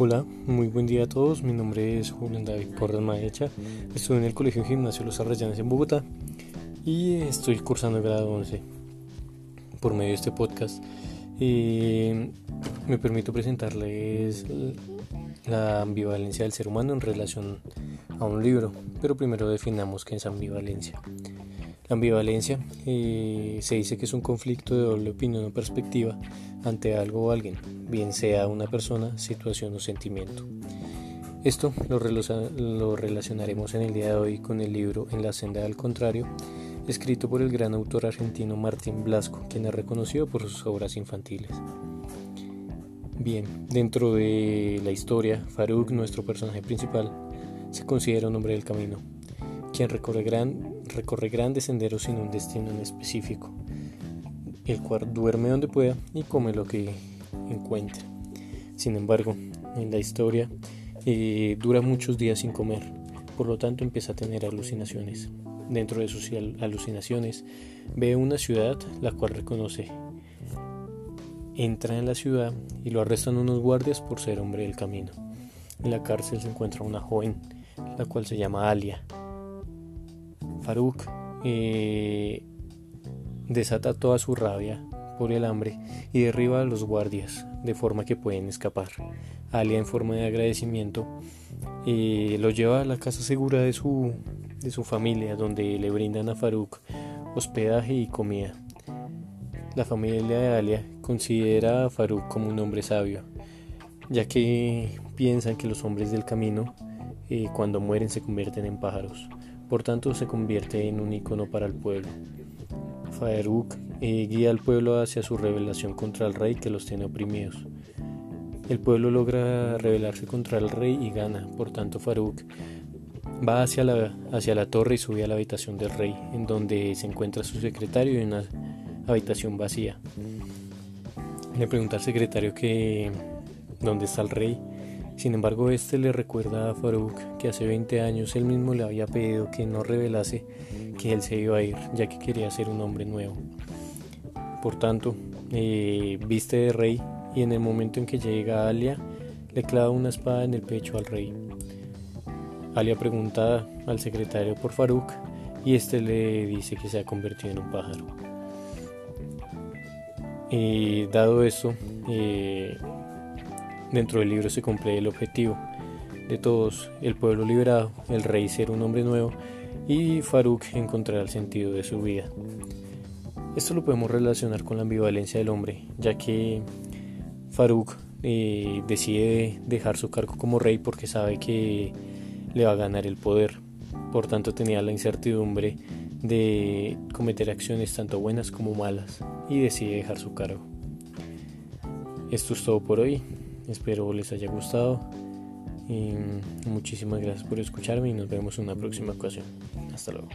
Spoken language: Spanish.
Hola, muy buen día a todos. Mi nombre es Julián David Porras Maecha. Estudio en el Colegio Gimnasio Los Arrayanes en Bogotá y estoy cursando el grado 11 por medio de este podcast. Me permito presentarles la ambivalencia del ser humano en relación a un libro, pero primero definamos qué es ambivalencia. La ambivalencia eh, se dice que es un conflicto de doble opinión o perspectiva ante algo o alguien, bien sea una persona, situación o sentimiento. Esto lo, lo relacionaremos en el día de hoy con el libro En la senda al contrario, escrito por el gran autor argentino Martín Blasco, quien es reconocido por sus obras infantiles. Bien, dentro de la historia, Farouk, nuestro personaje principal, se considera un hombre del camino, quien recorre, gran, recorre grandes senderos sin un destino en específico, el cual duerme donde pueda y come lo que encuentre. Sin embargo, en la historia eh, dura muchos días sin comer, por lo tanto empieza a tener alucinaciones. Dentro de sus alucinaciones ve una ciudad la cual reconoce. Entra en la ciudad y lo arrestan unos guardias por ser hombre del camino. En la cárcel se encuentra una joven, la cual se llama Alia, Farouk eh, desata toda su rabia por el hambre y derriba a los guardias de forma que pueden escapar. Alia en forma de agradecimiento eh, lo lleva a la casa segura de su, de su familia donde le brindan a Farouk hospedaje y comida. La familia de Alia considera a Farouk como un hombre sabio, ya que piensan que los hombres del camino eh, cuando mueren se convierten en pájaros. Por tanto, se convierte en un icono para el pueblo. Farouk eh, guía al pueblo hacia su rebelión contra el rey que los tiene oprimidos. El pueblo logra rebelarse contra el rey y gana. Por tanto, Farouk va hacia la, hacia la torre y sube a la habitación del rey, en donde se encuentra su secretario en una habitación vacía. Le pregunta al secretario que dónde está el rey sin embargo, este le recuerda a Farouk que hace 20 años él mismo le había pedido que no revelase que él se iba a ir, ya que quería ser un hombre nuevo. Por tanto, eh, viste de rey y en el momento en que llega Alia, le clava una espada en el pecho al rey. Alia pregunta al secretario por Farouk y este le dice que se ha convertido en un pájaro. Y dado esto, eh, Dentro del libro se cumple el objetivo de todos, el pueblo liberado, el rey ser un hombre nuevo y Farouk encontrar el sentido de su vida. Esto lo podemos relacionar con la ambivalencia del hombre, ya que Farouk eh, decide dejar su cargo como rey porque sabe que le va a ganar el poder. Por tanto tenía la incertidumbre de cometer acciones tanto buenas como malas y decide dejar su cargo. Esto es todo por hoy. Espero les haya gustado. Y muchísimas gracias por escucharme y nos vemos en una próxima ocasión. Hasta luego.